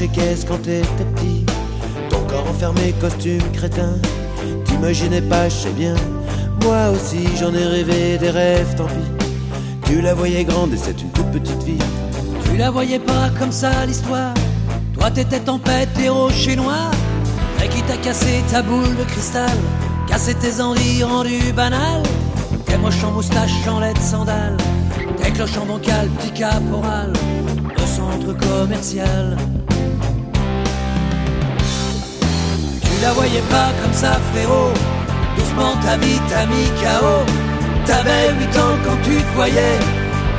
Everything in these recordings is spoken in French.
D'attaché caisse quand t'étais petit. Ton corps enfermé, costume crétin. T'imaginais pas, je sais bien. Moi aussi j'en ai rêvé des rêves, tant pis. Tu la voyais grande et c'est une toute petite vie. Tu la voyais pas comme ça l'histoire. Toi t'étais tempête, héros chez noir. Et qui t'a cassé ta boule de cristal. Cassé tes envies rendues banales. Tes moches en moustache, en de sandales. Tes cloches en bancal, petit caporal. Le centre commercial. La voyais pas comme ça, frérot. Doucement ta vie t'a mis KO. T'avais 8 ans quand tu te voyais.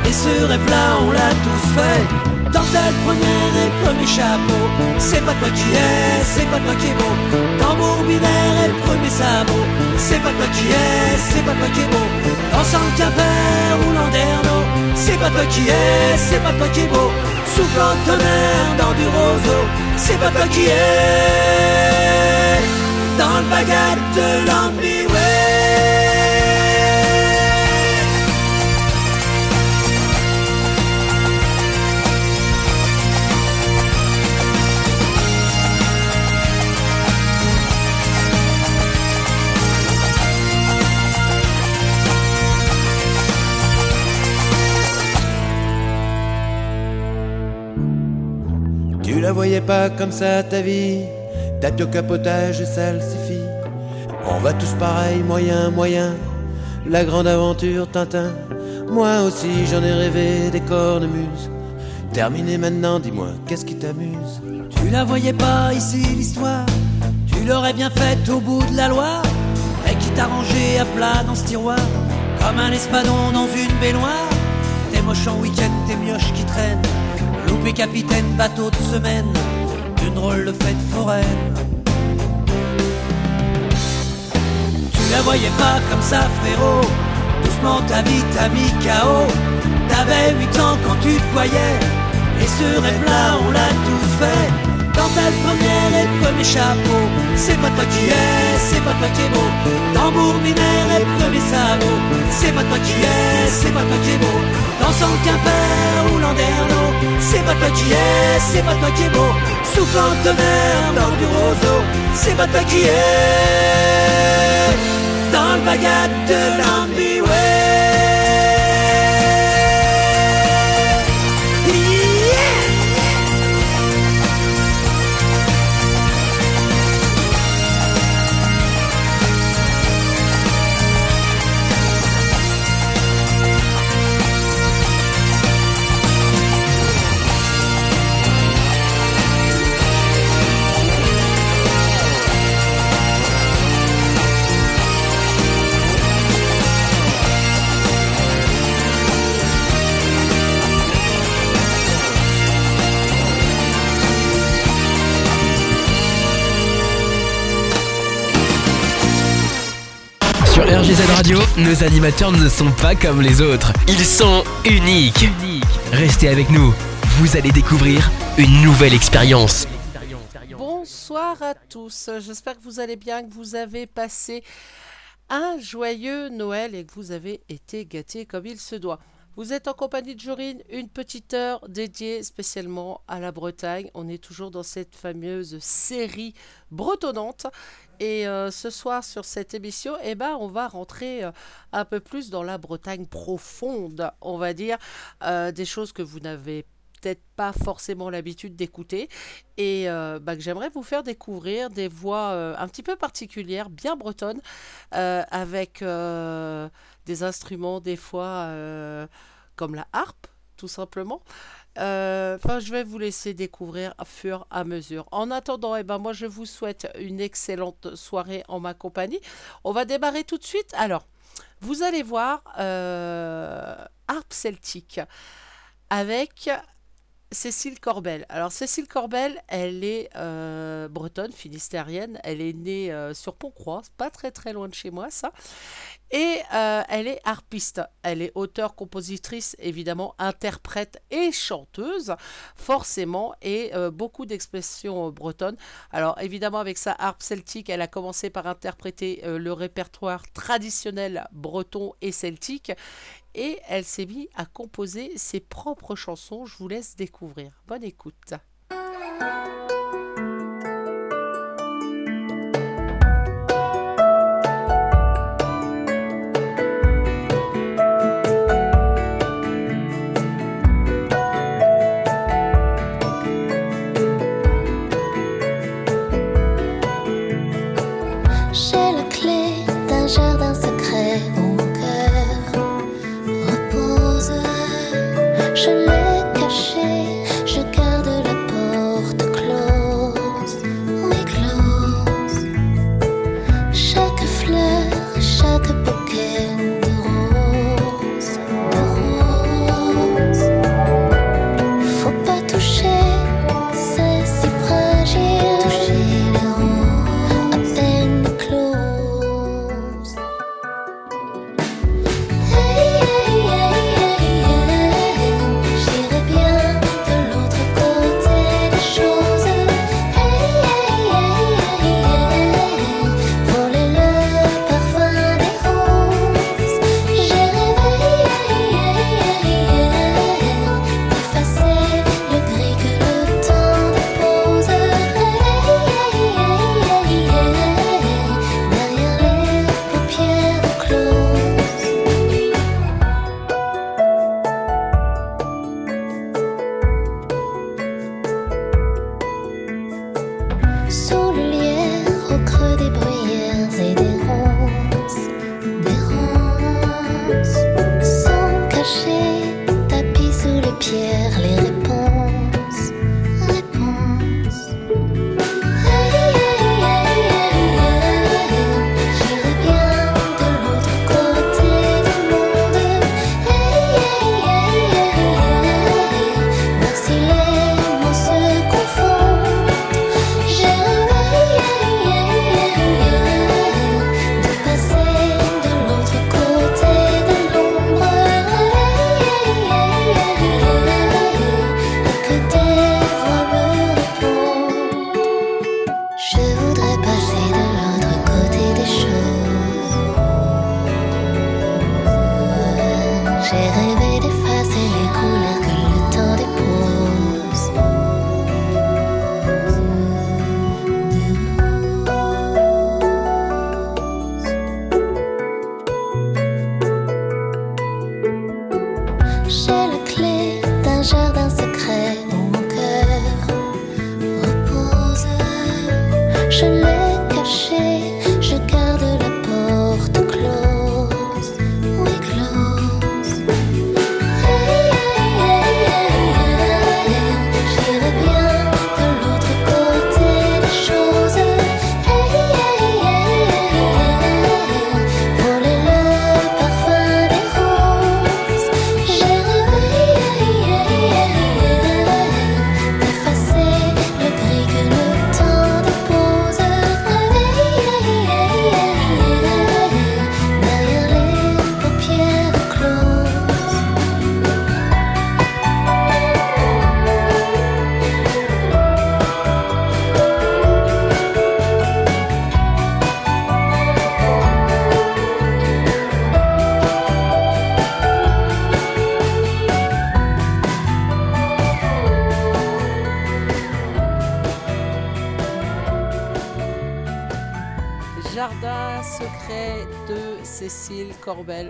Et ce rêve-là, on l'a tous fait. Dentelle première et premier chapeau. C'est pas toi qui es, c'est pas toi qui est beau. Tambour binaire et premier sabot. C'est pas toi qui es, c'est pas toi qui est beau. Dansant le quimper ou landerneau. C'est pas toi qui es, c'est pas toi qui est beau. Soufflant tonnerre dans du roseau. C'est pas toi qui es. Dans le baguette de l'ambiway. Tu la voyais pas comme ça ta vie. T'as au capotage et ça le suffit. On va tous pareil, moyen, moyen. La grande aventure Tintin. Moi aussi j'en ai rêvé des cornemuses. Terminé maintenant, dis-moi, qu'est-ce qui t'amuse? Tu la voyais pas ici l'histoire Tu l'aurais bien faite au bout de la loi Et qui t'a rangé à plat dans ce tiroir Comme un espadon dans une baignoire T'es moche en week-end, t'es mioches qui traînent Loupé capitaine, bateau de semaine Une drôle de fête foraine Tu la voyais pas comme ça frérot. Doucement ta vie t'a mis KO T'avais 8 ans quand tu te voyais. Et ce rêve-là on l'a tous fait. Dans ta première et premier chapeau. C'est pas toi qui es, c'est pas toi qui est beau. Tambour binaire et premier sabot. C'est pas toi qui es, c'est pas toi qui est beau. Dansant le quimper ou landerneau C'est pas toi qui es, c'est pas toi qui est beau. Soufflant de mer dans du roseau. C'est pas toi qui es Dans le baguette de l'ambiway RGZ Radio, nos animateurs ne sont pas comme les autres. Ils sont uniques. Restez avec nous. Vous allez découvrir une nouvelle expérience. Bonsoir à tous. J'espère que vous allez bien, que vous avez passé un joyeux Noël et que vous avez été gâtés comme il se doit. Vous êtes en compagnie de Jorine, une petite heure dédiée spécialement à la Bretagne. On est toujours dans cette fameuse série bretonnante. Et euh, ce soir, sur cette émission, eh ben, on va rentrer euh, un peu plus dans la Bretagne profonde, on va dire, euh, des choses que vous n'avez peut-être pas forcément l'habitude d'écouter et bah, que j'aimerais vous faire découvrir des voix un petit peu particulières, bien bretonnes, avec des instruments des fois euh, comme la harpe, tout simplement. Euh, Enfin, je vais vous laisser découvrir à fur et à mesure. En attendant, eh ben, moi, je vous souhaite une excellente soirée en ma compagnie. On va démarrer tout de suite. Alors, vous allez voir euh, harpe celtique avec Cécile Corbel. Alors Cécile Corbel, elle est euh, bretonne, finistérienne. Elle est née euh, sur Pont-Croix, pas très très loin de chez moi ça. Et euh, elle est harpiste. Elle est auteure, compositrice, évidemment, interprète et chanteuse, forcément, et euh, beaucoup d'expressions bretonnes. Alors évidemment, avec sa harpe celtique, elle a commencé par interpréter le répertoire traditionnel breton et celtique. Et elle s'est mise à composer ses propres chansons. Je vous laisse découvrir. Bonne écoute.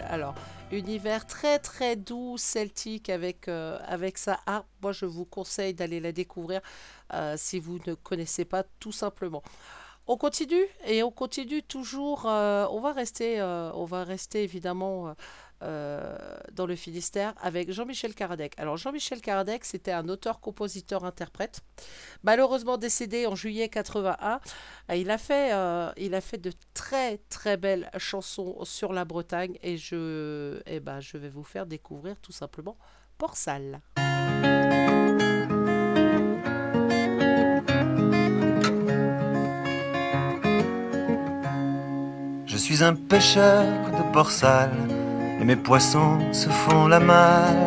Alors, univers très très doux, celtique avec, euh, avec sa harpe. Moi, je vous conseille d'aller la découvrir euh, si vous ne connaissez pas tout simplement. On continue et on continue toujours. Euh, on va rester, on va rester évidemment euh, dans le Finistère avec Jean-Michel Karadec. Alors Jean-Michel Karadec, c'était un auteur, compositeur, interprète, malheureusement décédé en juillet 81. Euh, il a fait, euh, il a fait de très très belles chansons sur la Bretagne et je, eh ben, je vais vous faire découvrir tout simplement Porsal. Je suis un pêcheur de Porsal et mes poissons se font la malle.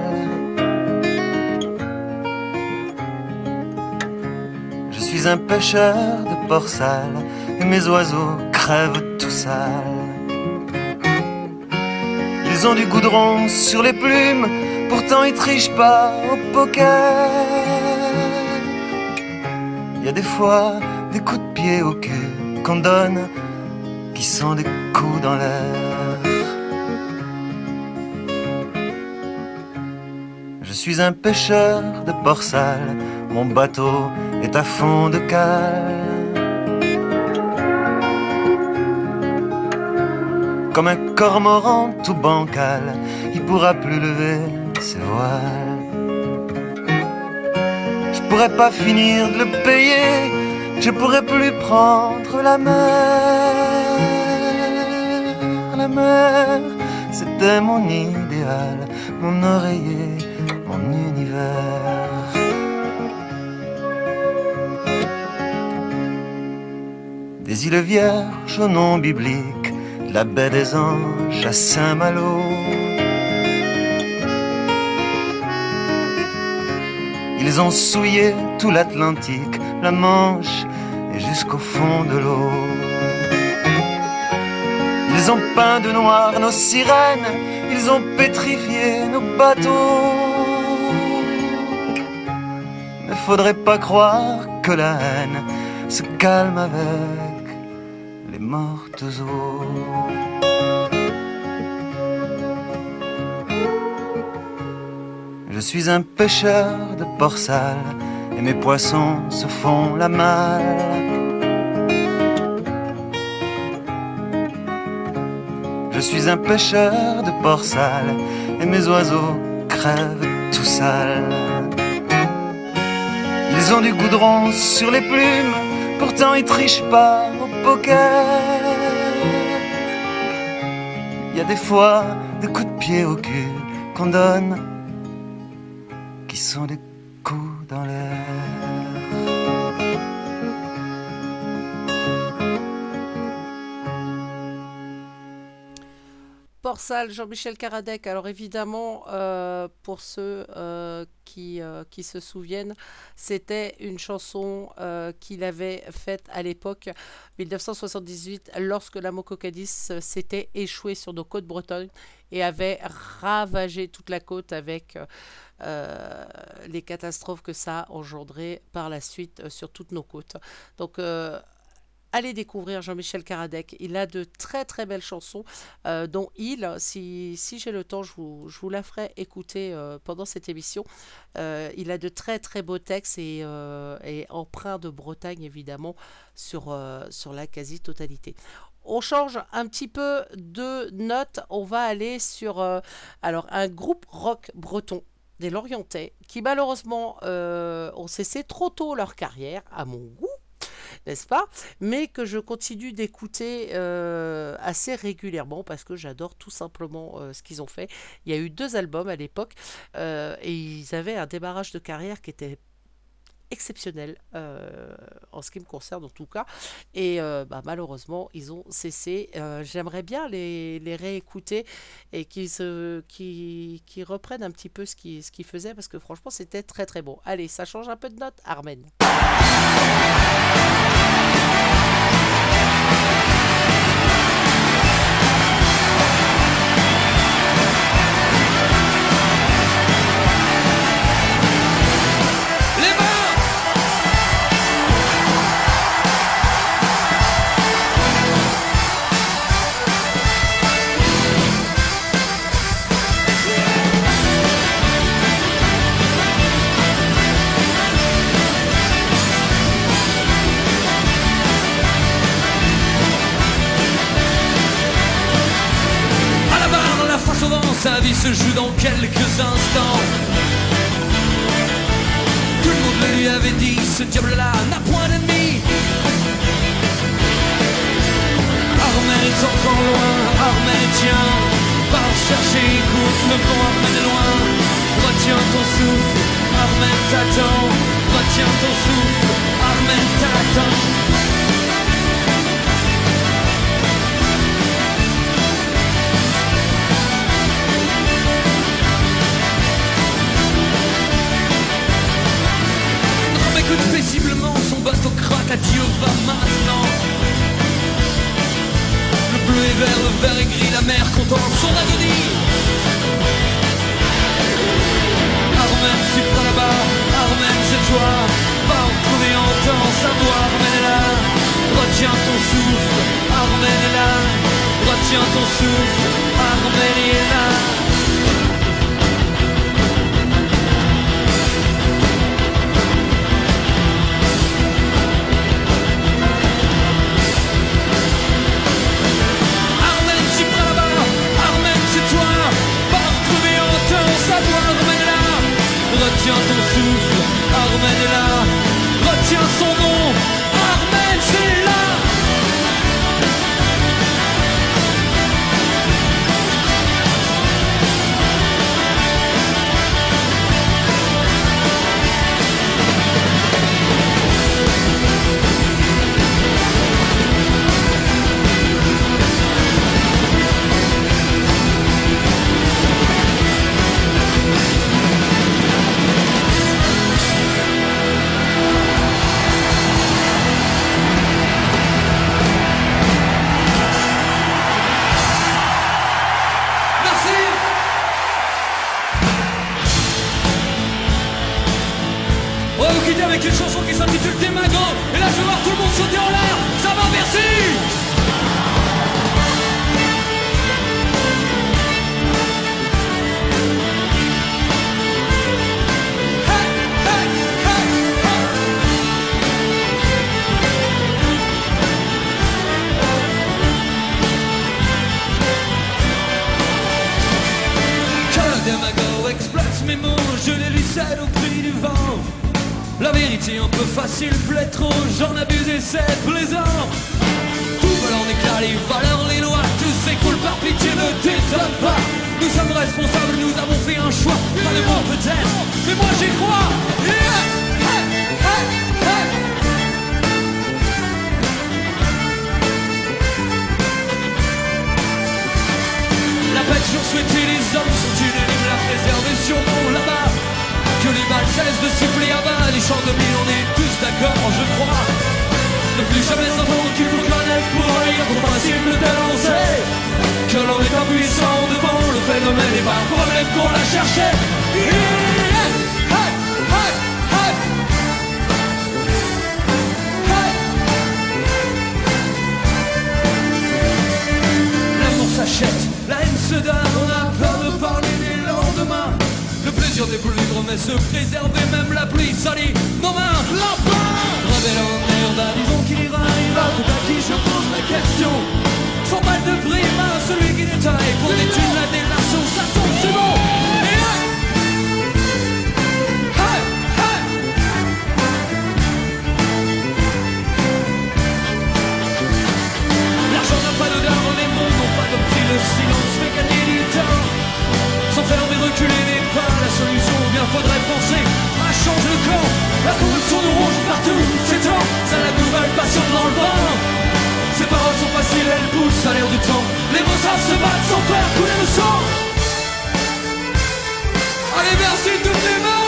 Je suis un pêcheur de port et mes oiseaux crèvent tout sale. Ils ont du goudron sur les plumes, pourtant ils trichent pas au poker. Il y a des fois des coups de pied au cul qu'on donne qui sont des coups dans l'air. Suis un pêcheur de port sale, mon bateau est à fond de cale. Comme un cormoran tout bancal, il pourra plus lever ses voiles. Je pourrais pas finir de le payer, je pourrais plus prendre la mer. La mer, c'était mon idéal, mon oreiller, Des îles vierges au nom biblique, de la baie des anges à Saint-Malo. Ils ont souillé tout l'Atlantique, la Manche et jusqu'au fond de l'eau. Ils ont peint de noir nos sirènes, ils ont pétrifié nos bateaux. Ne faudrait pas croire que la haine se calme avec les Je suis un pêcheur de port et mes poissons se font la malle. Je suis un pêcheur de port et mes oiseaux crèvent tout sales. Ils ont du goudron sur les plumes, pourtant ils trichent pas Il y a des fois des coups de pied au cul qu'on donne qui sont des coups dans l'air. Jean-Michel Caradec. Alors évidemment, euh, pour ceux euh, qui, euh, qui se souviennent, c'était une chanson qu'il avait faite à l'époque, 1978, lorsque la Mococadis s'était échouée sur nos côtes bretonnes et avait ravagé toute la côte avec les catastrophes que ça a engendré par la suite sur toutes nos côtes. Donc allez découvrir Jean-Michel Caradec. Il a de très très belles chansons, euh, dont Il. Si, j'ai le temps, je vous, la ferai écouter euh, pendant cette émission. Euh, il a de très très beaux textes et, et empreints de Bretagne, évidemment, sur, la quasi-totalité. On change un petit peu de note. On va aller sur un groupe rock breton des Lorientais qui malheureusement ont cessé trop tôt leur carrière, à mon goût n'est-ce pas Mais que je continue d'écouter euh, assez régulièrement parce que j'adore tout simplement euh, ce qu'ils ont fait. Il y a eu deux albums à l'époque euh, et ils avaient un démarrage de carrière qui était exceptionnel en ce qui me concerne en tout cas. Et bah, malheureusement ils ont cessé. J'aimerais bien les, réécouter et qu'ils reprennent un petit peu ce qu'ils faisaient parce que franchement c'était très très bon. Allez ça change un peu de note Armen sur des plus grands, mais se préserver même la pluie salie. Nos mains, l'enfant Rebelle en herbe, disons qu'il ira, il va, tout à qui je pose la question. Sans balle de prime hein, celui qui détaille pour des la délation, faudrait penser à changer le camp. La corruption nous ronge partout, c'est temps, ça la nouvelle passion dans le vent. Ces paroles sont faciles, elles poussent à l'air du temps. Les mots se battre sans faire couler le sang. Allez, merci toutes les mains.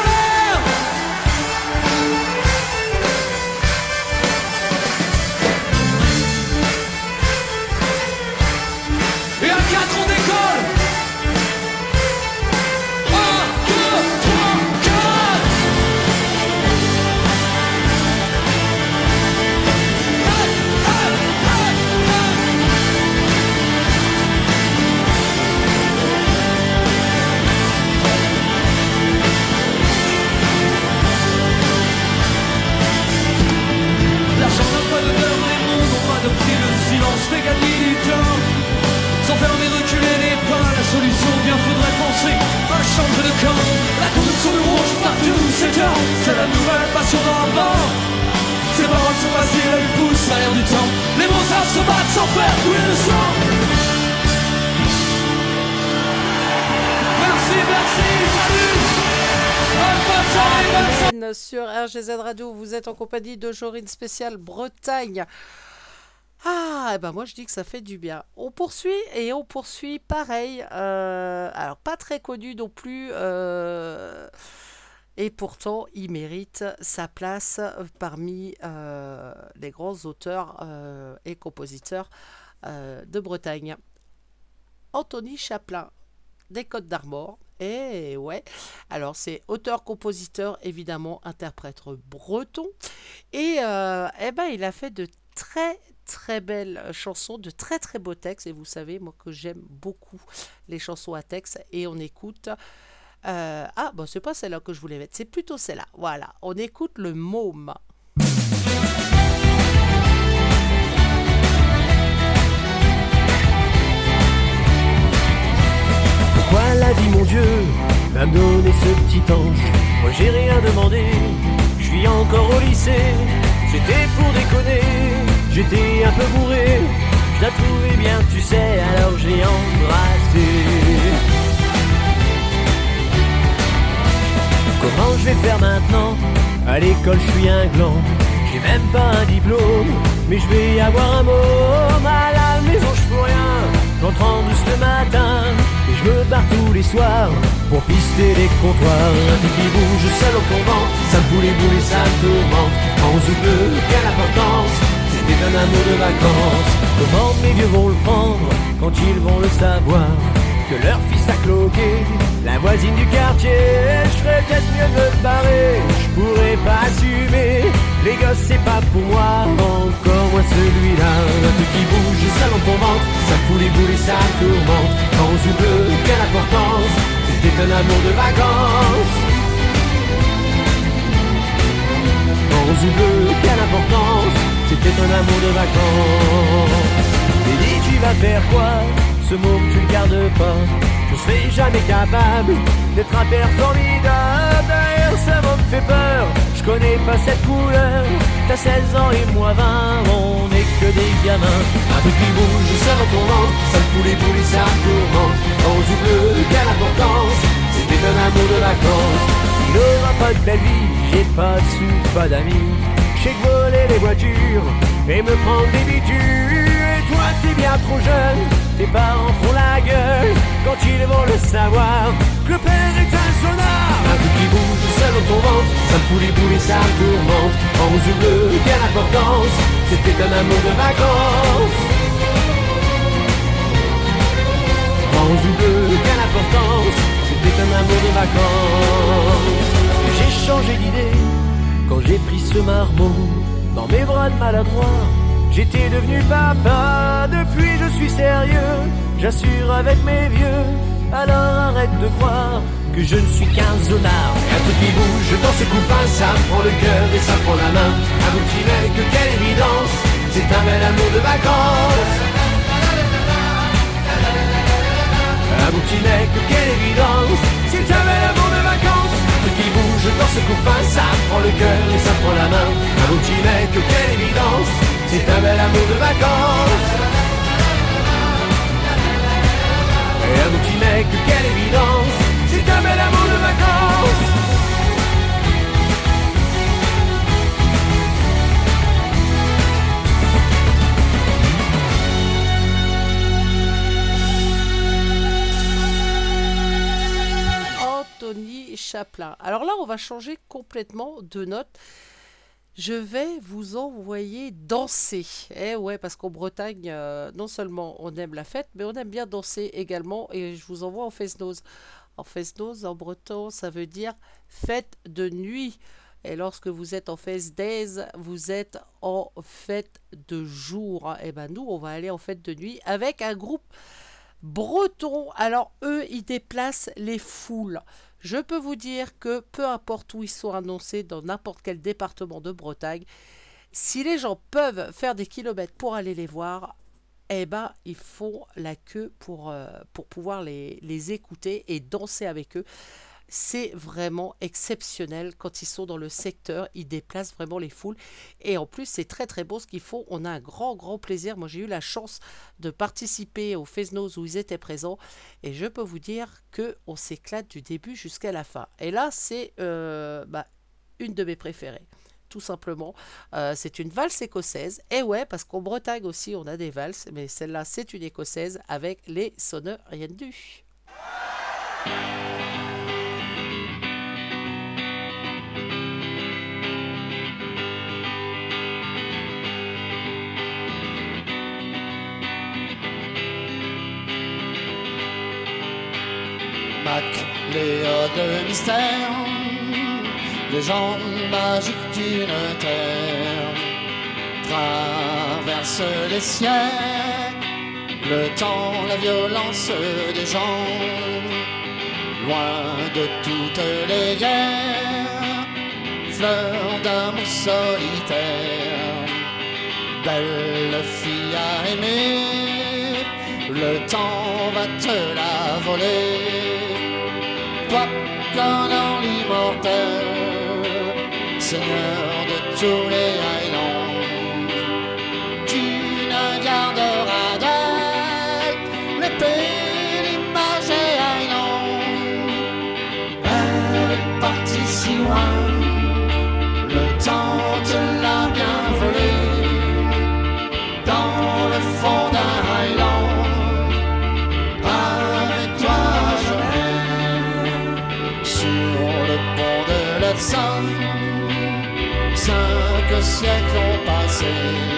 C'est la nouvelle passion d'enfant Ces paroles sont faciles, elles poussent à l'air du temps Les bons arts se battent sans faire couler le sang Merci, merci, salut sur RGZ Radio, vous êtes en compagnie de Jorine spéciale Bretagne. Ah, et ben moi je dis que ça fait du bien. On poursuit et on poursuit pareil. Euh, alors pas très connu non plus. Euh et pourtant il mérite sa place euh, parmi euh, les grands auteurs euh, et compositeurs de Bretagne. Anthony Chaplin, des Côtes d'Armor. Et ouais, alors c'est auteur, compositeur, évidemment interprète breton. Et eh ben, il a fait de très très belles chansons, de très très beaux textes. Et vous savez, moi que j'aime beaucoup les chansons à texte. Et on écoute euh, ah, bon, c'est pas celle-là que je voulais mettre, c'est plutôt celle-là. Voilà, on écoute le môme. Pourquoi la vie, mon Dieu, m'a donné ce petit ange Moi j'ai rien demandé, je suis encore au lycée. C'était pour déconner, j'étais un peu bourré. Je la trouvais bien, tu sais, alors j'ai embrassé. Comment je vais faire maintenant À l'école, je suis un gland. J'ai même pas un diplôme, mais je vais avoir un môme. À la maison, je fais rien. J'entre en douce le matin et je me barre tous les soirs pour pister les comptoirs. Un truc qui bouge seul au ventre, ça me fout les et ça me tourmente. En ou bleu, quelle importance C'était un amour de vacances. Comment mes vieux vont le prendre quand ils vont le savoir que leur fils a cloqué la voisine du quartier. Je ferais peut-être mieux de me barrer, je pourrais pas assumer. Les gosses, c'est pas pour moi, encore moins celui-là. Un qui bouge, ça dans ton ça fout les boules et ça tourmente. Quand on bleu, quelle importance, c'était un amour de vacances. Rose ou bleu, quelle importance C'était un amour de vacances Et dis tu vas faire quoi? Ce mot tu le gardes pas. Je serai jamais capable D'être un père formidable. D'ailleurs ça me fait peur. Je connais pas cette couleur. T'as 16 ans et moi 20 On n'est que des gamins. Un truc qui bouge, ça ventre Ça me fout les boules et ça me tourmente. Rose ou bleu, quelle importance? C'était un amour de vacances. Il aura pas de belle vie. J'ai pas de sous, pas d'amis. J'ai que voler les voitures Et me prendre des bitures t'es bien trop jeune. Tes parents font la gueule Quand ils vont le savoir. Que le père est un sonard Un truc qui bouge seul dans ton ventre. Ça fout les boules et ça me tourmente. En rose ou bleu, quelle importance. C'était un amour de vacances. Rose ou bleu, quelle importance. C'était un amour de vacances. J'ai changé d'idée quand j'ai pris ce marmot dans mes bras de maladroit. J'étais devenu papa, depuis je suis sérieux, j'assure avec mes vieux. Alors arrête de croire que je ne suis qu'un zonard. Un truc qui bouge dans ses copains, ça prend le cœur et ça prend la main. Un beau petit mec, quelle évidence, c'est un bel amour de vacances. Un beau petit mec, quelle évidence C'est un bel amour de vacances Tout qui bouge dans ce copain Ça prend le cœur et ça prend la main Un beau petit mec, quelle évidence C'est un bel amour de vacances Et un petit mec, quelle évidence C'est un bel amour de vacances Anthony Chaplin. Alors là, on va changer complètement de note. Je vais vous envoyer danser. Eh ouais, parce qu'en Bretagne, euh, non seulement on aime la fête, mais on aime bien danser également. Et je vous envoie en fest-nose. En fest-nose, en breton, ça veut dire fête de nuit. Et lorsque vous êtes en fest days, vous êtes en fête de jour. Et ben nous, on va aller en fête de nuit avec un groupe breton. Alors eux, ils déplacent les foules. Je peux vous dire que peu importe où ils sont annoncés, dans n'importe quel département de Bretagne, si les gens peuvent faire des kilomètres pour aller les voir, eh ben, ils font la queue pour, euh, pouvoir les écouter et danser avec eux. C'est vraiment exceptionnel quand ils sont dans le secteur, ils déplacent vraiment les foules. Et en plus, c'est très très beau ce qu'ils font. On a un grand grand plaisir. Moi, j'ai eu la chance de participer au Fesnos où ils étaient présents. Et je peux vous dire que on s'éclate du début jusqu'à la fin. Et là, c'est euh, bah, une de mes préférées. Tout simplement, Euh, c'est une valse écossaise. Et ouais, parce qu'en Bretagne aussi, on a des valses, mais celle-là, c'est une écossaise avec les sonneurs rien du. Léa de mystère, légende magiques d'une terre, traversent les siècles, le temps, la violence des gens, loin de toutes les guerres, fleur d'amour solitaire, belle fille à aimer, le temps va te la voler toi qu'un an l'immortel, Seigneur de tous les 千秋万岁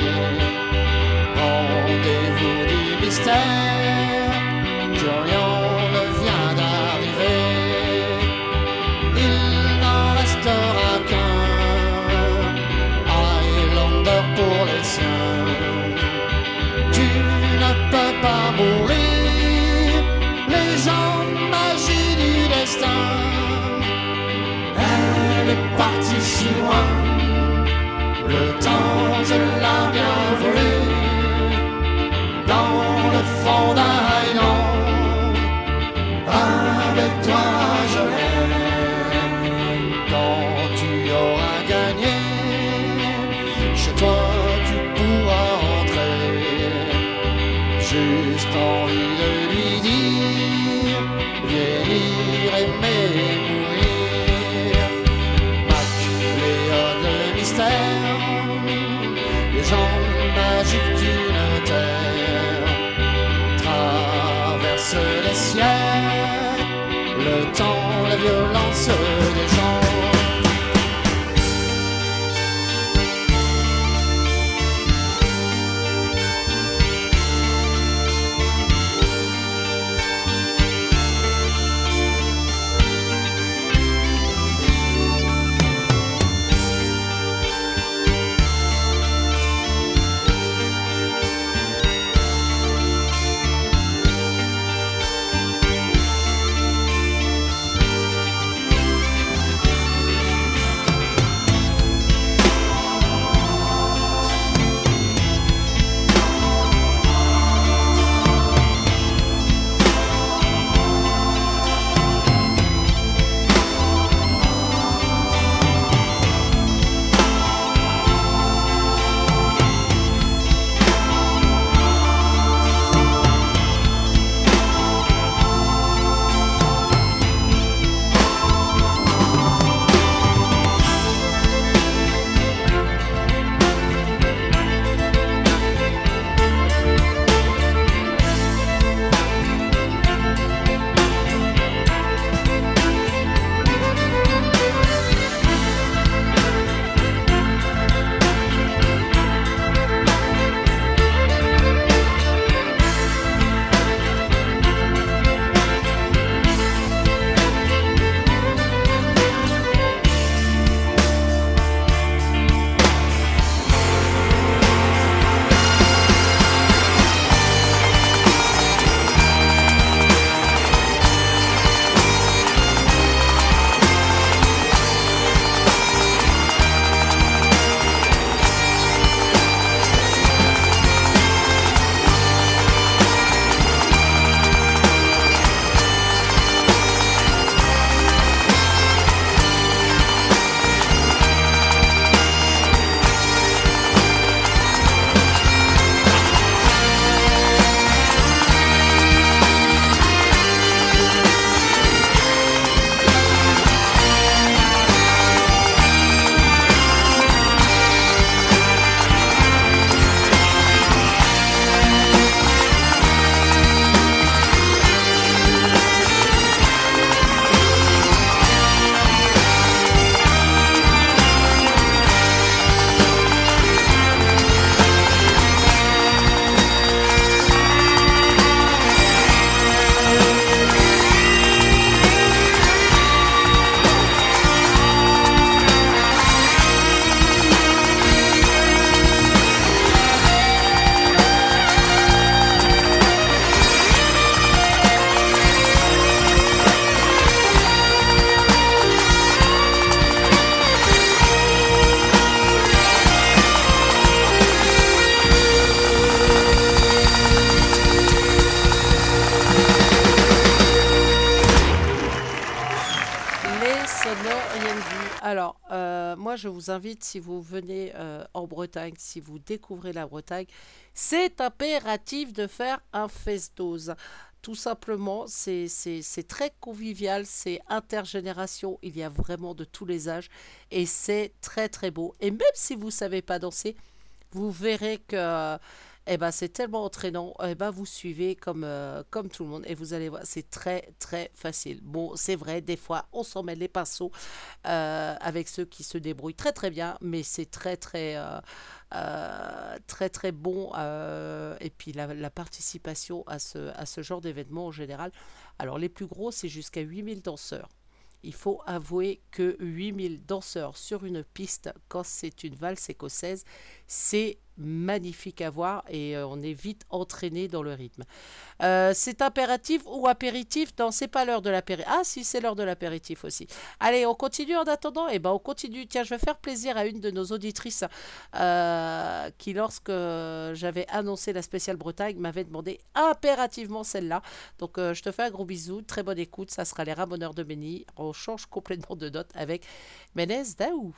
invite, si vous venez euh, en Bretagne, si vous découvrez la Bretagne, c'est impératif de faire un festos. Tout simplement, c'est très convivial, c'est intergénération, il y a vraiment de tous les âges et c'est très très beau. Et même si vous savez pas danser, vous verrez que eh ben, c'est tellement entraînant, eh ben, vous suivez comme, euh, comme tout le monde et vous allez voir, c'est très très facile. Bon, c'est vrai, des fois on s'en met les pinceaux euh, avec ceux qui se débrouillent très très bien, mais c'est très très euh, très très bon et puis la, la participation à ce, à ce genre d'événement en général. Alors les plus gros, c'est jusqu'à 8000 danseurs. Il faut avouer que 8000 danseurs sur une piste, quand c'est une valse écossaise, c'est magnifique à voir et euh, on est vite entraîné dans le rythme. Euh, c'est impératif ou apéritif? Non, c'est pas l'heure de l'apéritif. Ah si, c'est l'heure de l'apéritif aussi. Allez, on continue en attendant? Eh ben, on continue. Tiens, je vais faire plaisir à une de nos auditrices euh, qui, lorsque j'avais annoncé la spéciale Bretagne, m'avait demandé impérativement celle-là. Donc, je te fais un gros bisou. Très bonne écoute. Ça sera les Ramoneurs de Méni. On change complètement de note avec Ménez Daou.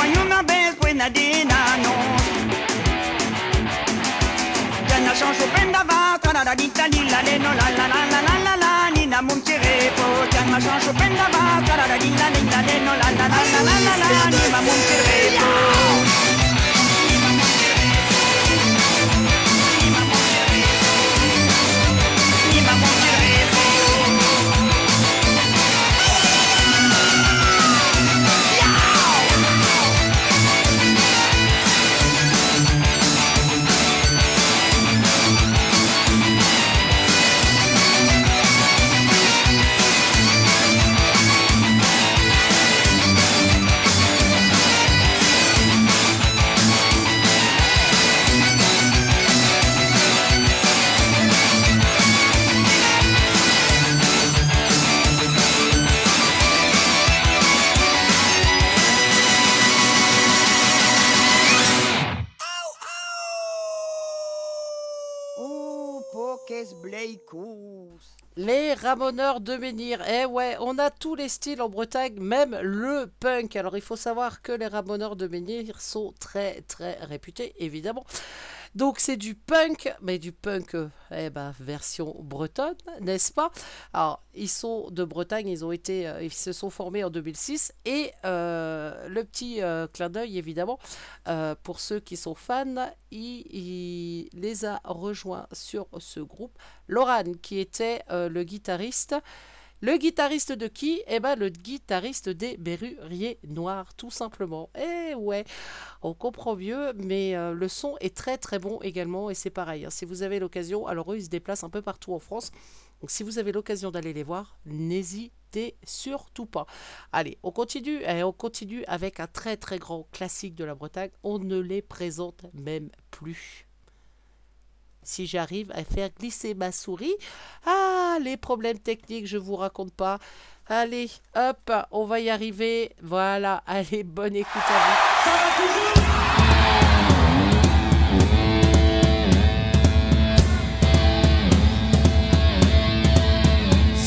Uso salvo quando una vez pues na dinano Gianna chancho prenda va tra la dita lilla le no la la la la la la la ni na mon tirepo Gianna chancho prenda va tra la dita lilla le no la la la la la la la ni ma mon tirepo Les ramoneurs de menhir. Eh ouais, on a tous les styles en Bretagne, même le punk. Alors il faut savoir que les ramoneurs de menhir sont très très réputés, évidemment. Donc c'est du punk, mais du punk, eh ben, version bretonne, n'est-ce pas? Alors ils sont de Bretagne, ils ont été, euh, ils se sont formés en 2006 et euh, le petit euh, clin d'œil évidemment pour ceux qui sont fans, il, les a rejoints sur ce groupe. Loran qui était le guitariste. Le guitariste de qui? Eh ben le guitariste des Berruriers Noirs, tout simplement. Eh ouais, on comprend mieux, mais euh, le son est très très bon également, et c'est pareil. hein. si vous avez l'occasion, alors eux ils se déplacent un peu partout en France, donc si vous avez l'occasion d'aller les voir, n'hésitez surtout pas. Allez, on continue, et on continue avec un très très grand classique de la Bretagne. On ne les présente même plus si j'arrive à faire glisser ma souris. Ah, les problèmes techniques, je vous raconte pas. Allez, hop, on va y arriver. Voilà, allez, bonne écoute à vous.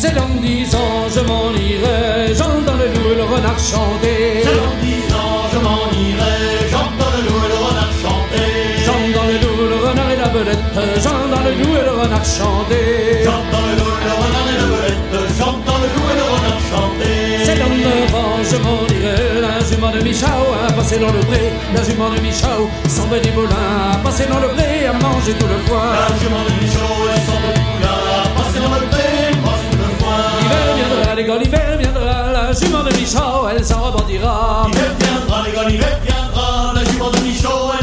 C'est l'homme disant je m'en irai, j'entends le loup et le renard chanter. C'est l'en disant je m'en irai, renard chanter. J'entends le loup, le renard et la belette, j'entends le loup et le renard chanter. C'est l'homme devant, je m'en irai, la jument de Michao a passé dans le pré, la jument de Michao va des moulins, a passé dans le pré, à manger tout le foin. La jument de Michaud et son petit poulain, passé dans le pré, mange tout le foin. L'hiver viendra, les gars, l'hiver viendra, la jument de Michao, elle s'en rebondira. L'hiver viendra, les gars, l'hiver viendra, la jument de Michaud, elle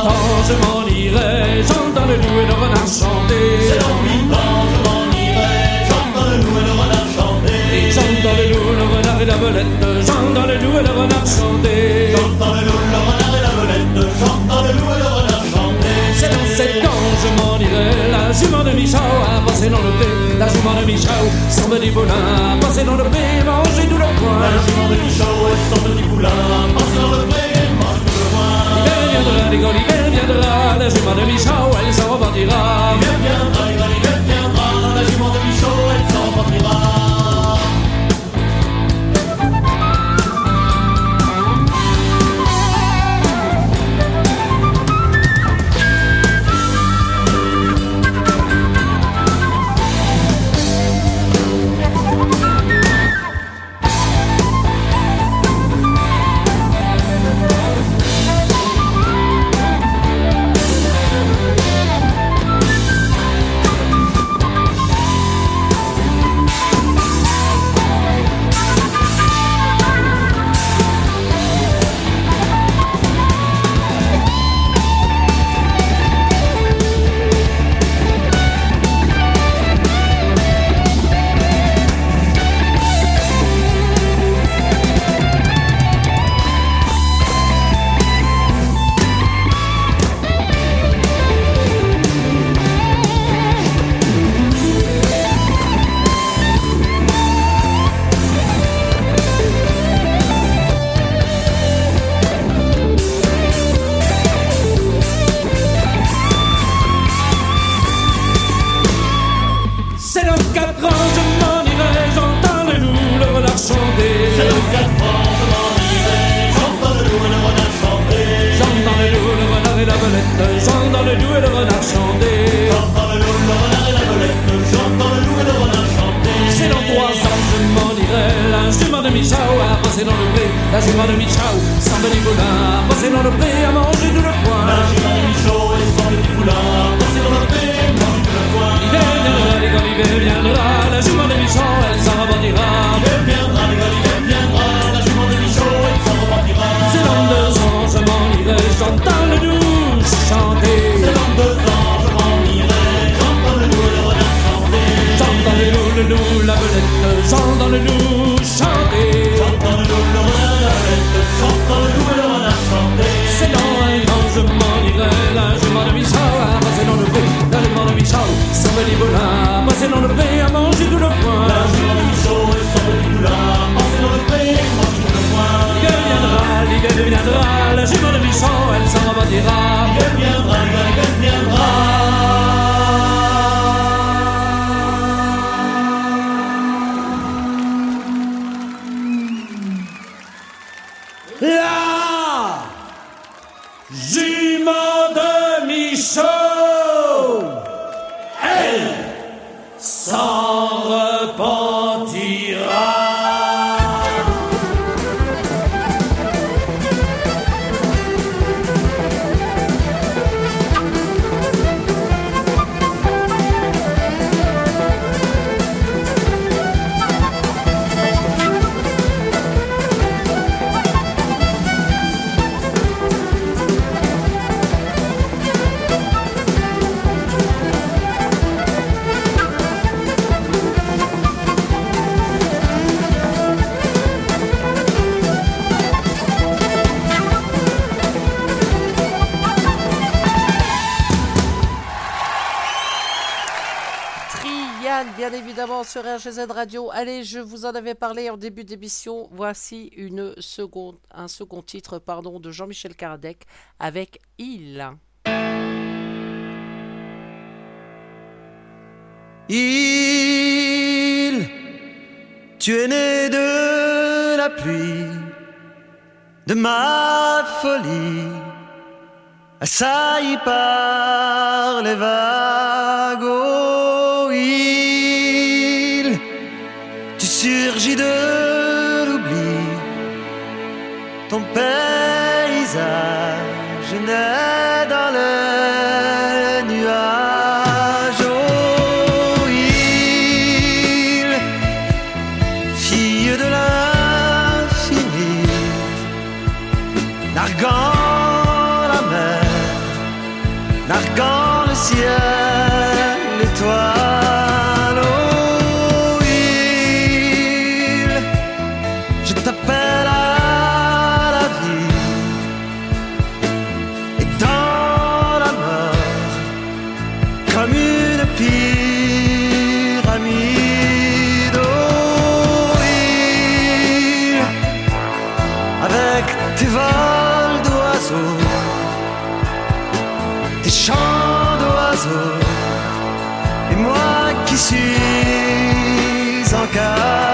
huit ans, je m'en irai, j'entends le loup et le renard chanter. C'est dans huit ans, je m'en irai, j'entends le loup et le renard chanter. J'entends le loup, le renard et la belette, j'entends le loup et le renard chanter. J'entends le loup, le renard et la belette, j'entends le loup et le renard chanter. C'est ans, je m'en irai, la jument de Michao a passé dans le pré, la jument de Michao s'en va des moulins, a passé dans le pré, manger tout le La foin. jument de Michaud et son petit poulain, passé dans le pré, mange tout le foin. L'hiver viendra, les gars, l'hiver viendra, la jument de Michao, elle s'en repartira. L'hiver viendra, les gars, l'hiver viendra, la jument de Michaud, elle s'en repartira. la jument de Michon, elle s'en rebondira. HZ Radio. Allez, je vous en avais parlé en début d'émission. Voici une seconde, un second titre pardon, de Jean-Michel Kardec avec Il. Il, tu es né de la pluie, de ma folie, assaillie par les vagues l'oubli, ton paysage naît dans les nuages. Oh, fille de l'infini, narguant la mer, narguant le ciel et toi. suis encore.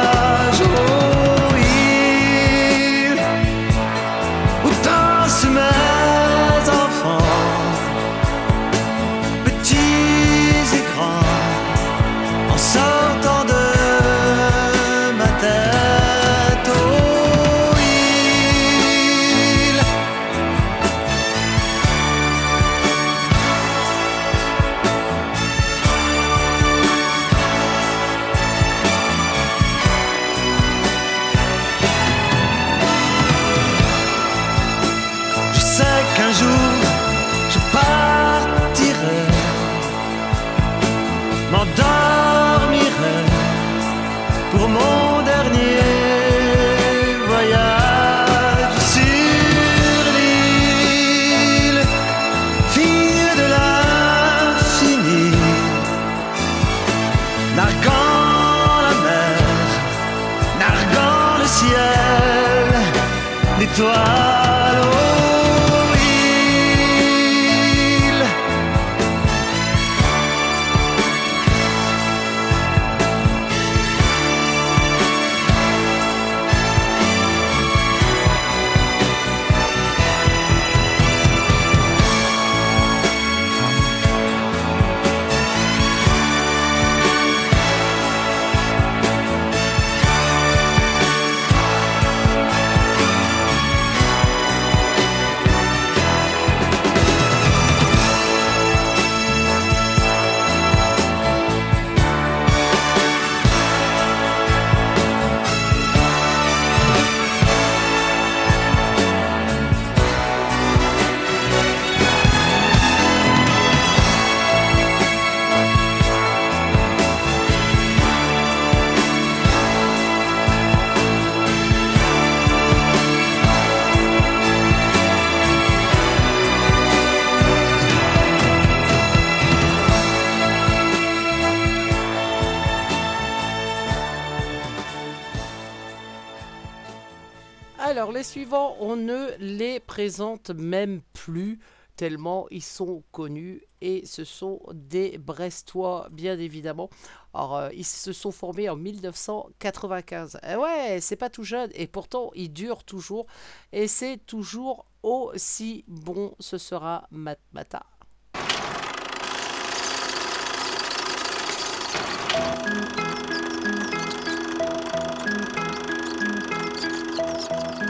Suivants, on ne les présente même plus tellement ils sont connus et ce sont des Brestois bien évidemment. Alors euh, ils se sont formés en 1995. Eh ouais, c'est pas tout jeune et pourtant ils durent toujours et c'est toujours aussi bon. Ce sera Matmata.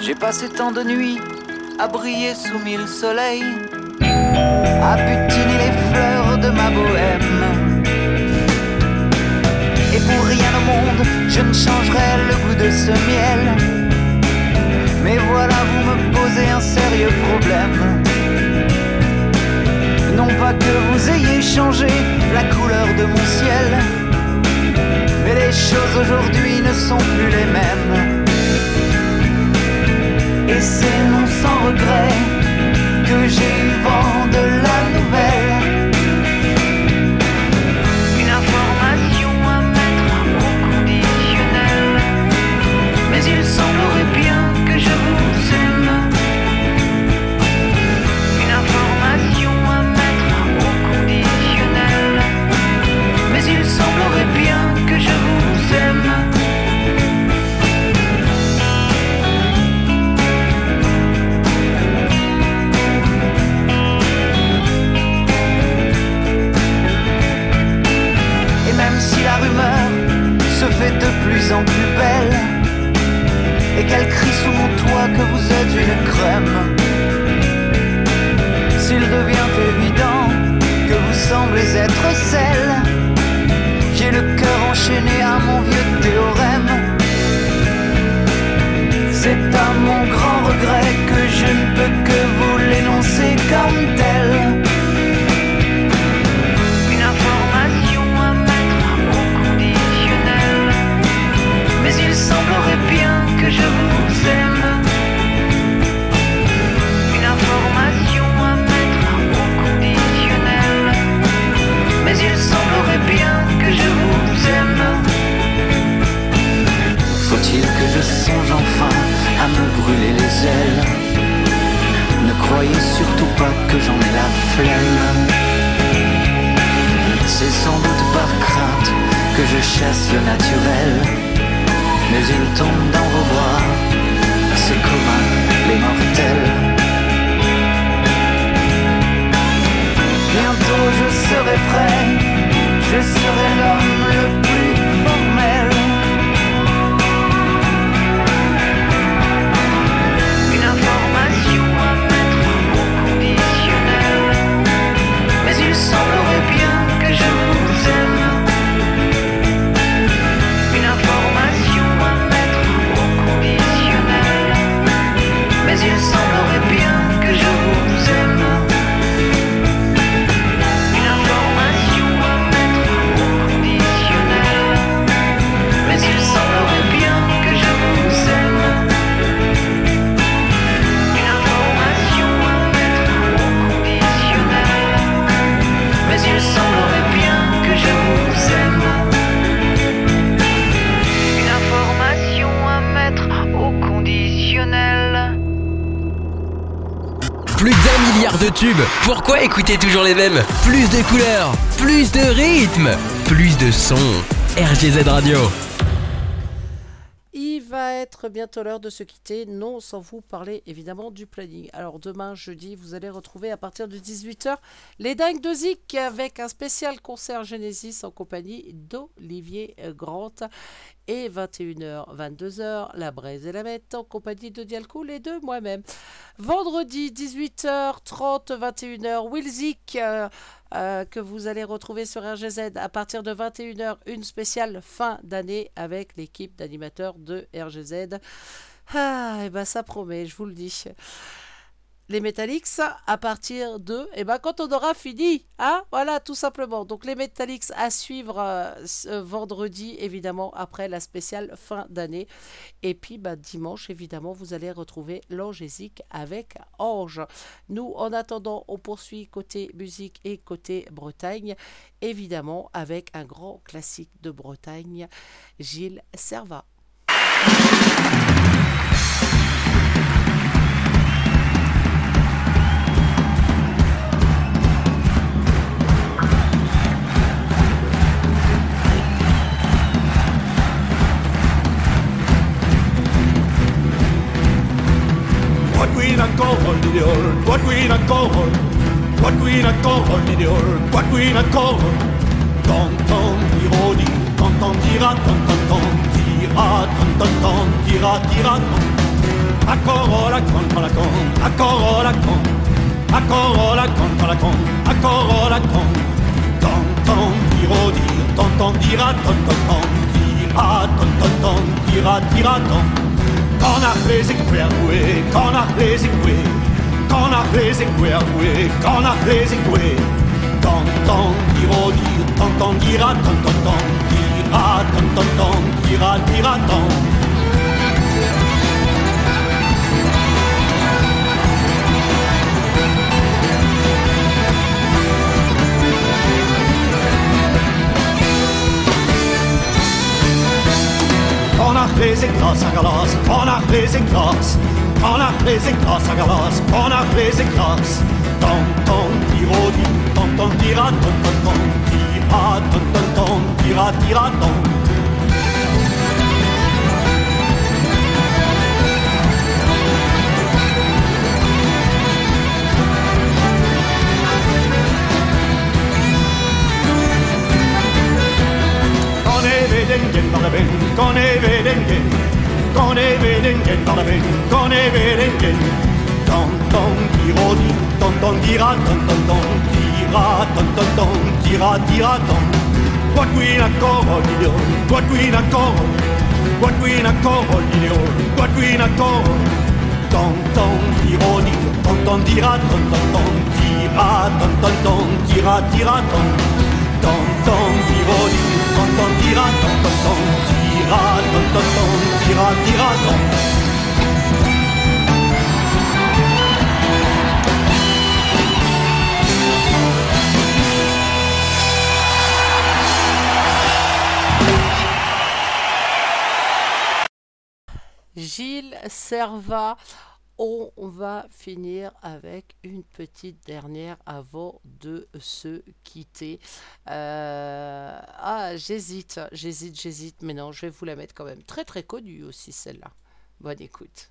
J'ai passé tant de nuits à briller sous mille soleils, à butiner les fleurs de ma bohème. Et pour rien au monde, je ne changerai le goût de ce miel. Mais voilà, vous me posez un sérieux problème. Non pas que vous ayez changé la couleur de mon ciel, mais les choses aujourd'hui ne sont plus les mêmes. Et c'est non sans regret Écouter toujours les mêmes Plus de couleurs, plus de rythme, plus de sons. RGZ Radio. Bientôt l'heure de se quitter, non sans vous parler évidemment du planning. Alors demain jeudi, vous allez retrouver à partir de 18h les dingues de Zik avec un spécial concert Genesis en compagnie d'Olivier Grant. Et 21h, 22h, la braise et la mette en compagnie de Dialcool et de moi-même. Vendredi 18h30, 21h, Will Zik euh, euh, que vous allez retrouver sur RGZ à partir de 21h, une spéciale fin d'année avec l'équipe d'animateurs de RGZ. Ah, et ben ça promet, je vous le dis. Les Metallics à partir de, et ben quand on aura fini, hein, voilà, tout simplement. Donc les Metallics à suivre euh, ce vendredi, évidemment, après la spéciale fin d'année. Et puis bah, dimanche, évidemment, vous allez retrouver l'Angésique avec Ange. Nous, en attendant, on poursuit côté musique et côté Bretagne, évidemment, avec un grand classique de Bretagne, Gilles Servat. What we not call? What we not call her? Did? What we not call her? Tant tant tirodi, tant tant tira, tant tant tant tira, tant tant tant tira, tira tant. A corola con, con la con, a corola con, a corola con, con la con, a corola con. Tant tant tirodi, tant tant tira, tant tant tant tira, tant tant tant tira, tira tant. Quand a plaisir, quand a plaisir, Gant ar plezeg gwer gwe, gant ar plezeg gwe Tan tan diro dir, tan tan dira, tan tan tan Dira, tan tan tan, dira, dira tan Gant. Ar plezeg glas, ar galas, gant ar plezeg glas. on a plezeg glas hag alas, an ar plezeg glas Tan tan tiro di, tan tan tira tan tan tan Tira tan tan tan, tira tira tan. Kan evit engen, kan evit engen Gone berengen, gone berengen, gone berengen. Ton ton tirodi, ton ton tira, ton ton ton tira, ton ton ton tira tira ton. What we na corolio, what we na cor, what we na corolio, what we na cor. Ton ton tirodi, ton ton tira, ton ton ton tira, ton ton ton tira tira ton. Ton ton tirodi, ton ton tira, ton ton ton tira. Gilles Serva. On va finir avec une petite dernière avant de se quitter. Euh, Ah, j'hésite, j'hésite, j'hésite, mais non, je vais vous la mettre quand même. Très très connue aussi celle-là. Bonne écoute.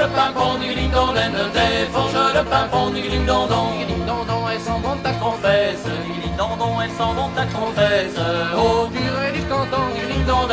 le pimpon du ding dong forge le pimpon du ding dong ding dong elles s'en vont à confesse. Du ding dong Elle s'en vont ta confesse. Au durée du canton du ding dong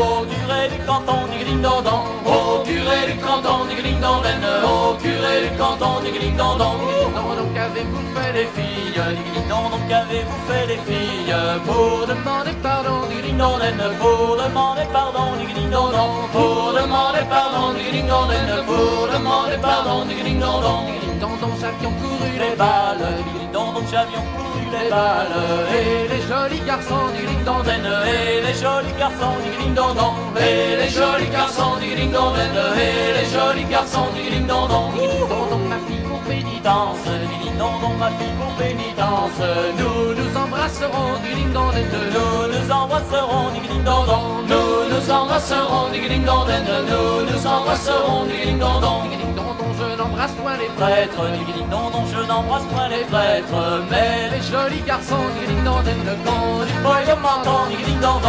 au durée du canton du ding dong au durée du canton du ding dong au durée du canton du ding dong donc avez-vous fait les filles? Du donc avez-vous fait les filles? Pour demander pardon du ding dong pour demander pardon du ding dong pour demander pardon du ding dong pour pour demander pardon, des ding dong dong, ding dong dong, couru les balles, ding dong dong, avions couru les balles, et les jolis garçons, du ding dong et les jolis garçons, du ding dong dong, et les jolis garçons, du ding dong et les jolis garçons, du ding dong dong, ding dong ma fille pour pénitence, ding dong dong, ma fille pour pénitence, nous nous embrasserons, digling dans des Nous nous embrasserons, digling dans Nous nous embrasserons, digling dans Nous nous embrasserons, digling dans je n'embrasse point les prêtres, digling dans je n'embrasse point les prêtres, mais les jolis garçons, digling dans le camp du poil au menton, digling dans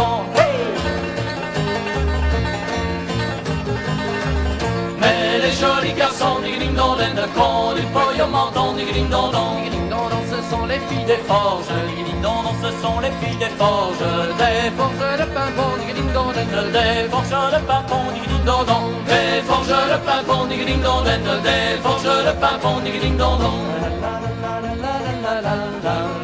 Mais les jolis garçons, digling dans le camp du poil au menton, digling dans ce sont les filles des forges. Ding-ding-dong, ce sont les filles des forges. Des forges de pimpon, ding-ding-dong, des forges de pimpon, ding-ding-dong, des forges de pimpon, ding-ding-dong, des forges la la la.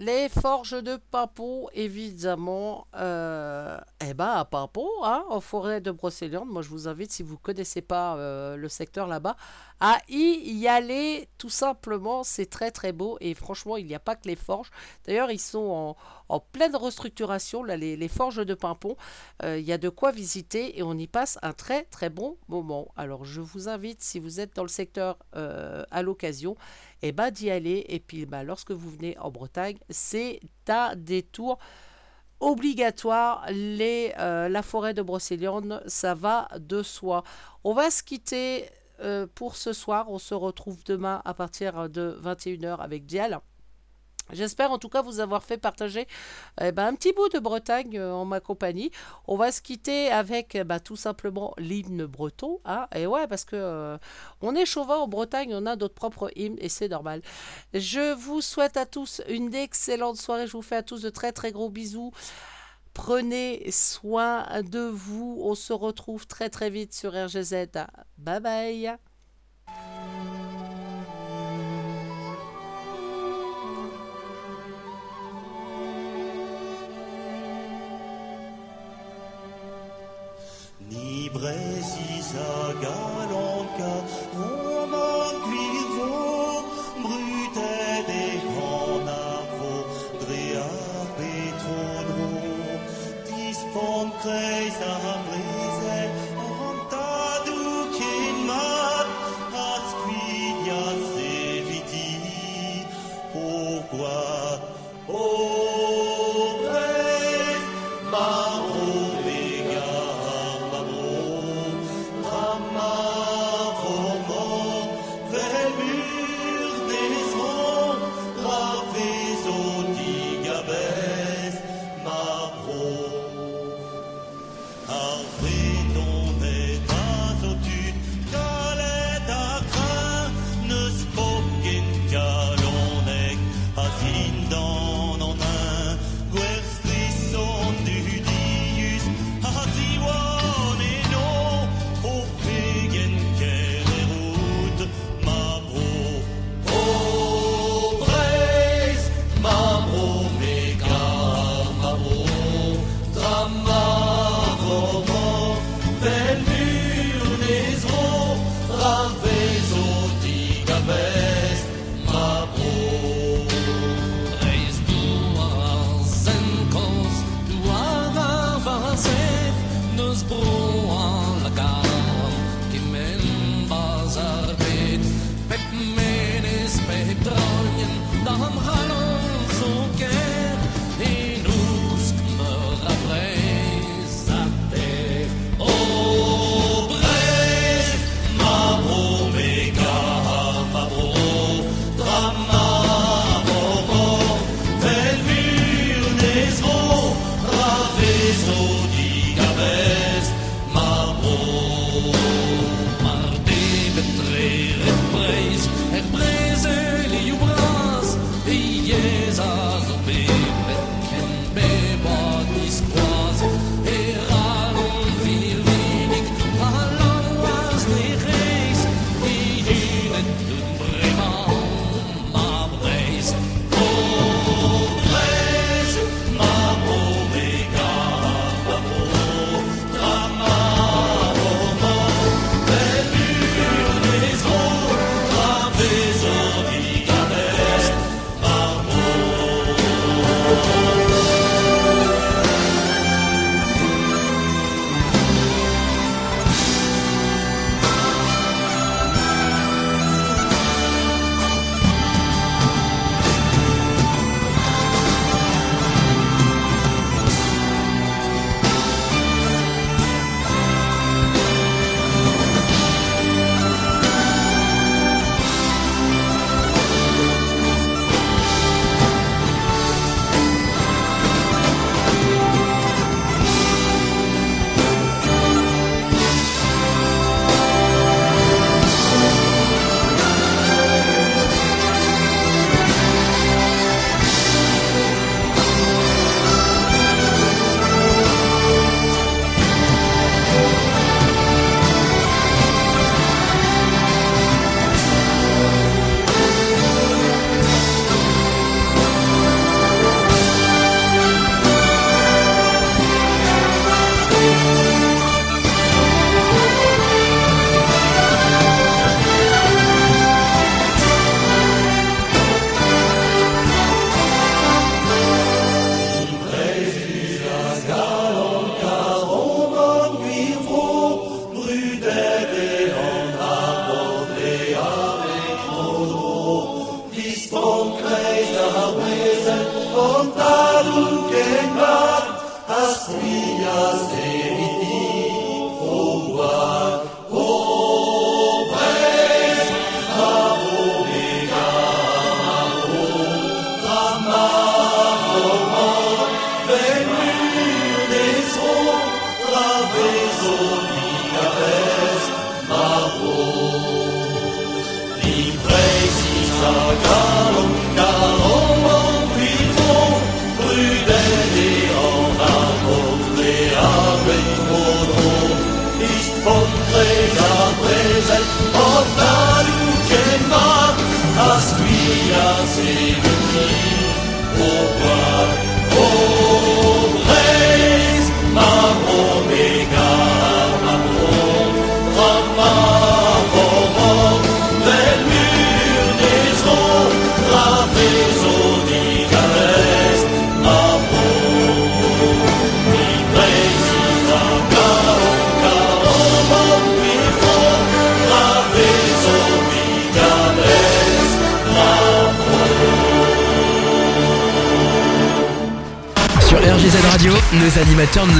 Les forges de Papot, évidemment, euh, eh ben à Papot, hein, en forêt de Brocéliande, moi je vous invite, si vous ne connaissez pas euh, le secteur là-bas, à y aller tout simplement, c'est très très beau et franchement il n'y a pas que les forges, d'ailleurs ils sont en, pleine restructuration, là, les, forges de Pimpon, euh, il y a de quoi visiter et on y passe un très très bon moment. Alors je vous invite, si vous êtes dans le secteur à l'occasion, eh ben, d'y aller. Et puis, bah, lorsque vous venez en Bretagne, c'est un détour obligatoire. Les, euh, la forêt de Brocéliande, ça va de soi. On va se quitter euh, pour ce soir. On se retrouve demain à partir de 21h avec Dial. J'espère en tout cas vous avoir fait partager eh ben, un petit bout de Bretagne euh, en ma compagnie. On va se quitter avec eh ben, tout simplement l'hymne breton. hein. et ouais, parce que euh, on est chauvin en Bretagne, on a notre propre hymne et c'est normal. Je vous souhaite à tous une excellente soirée. Je vous fais à tous de très très gros bisous. Prenez soin de vous. On se retrouve très très vite sur RGZ. Bye bye. Ni Brésil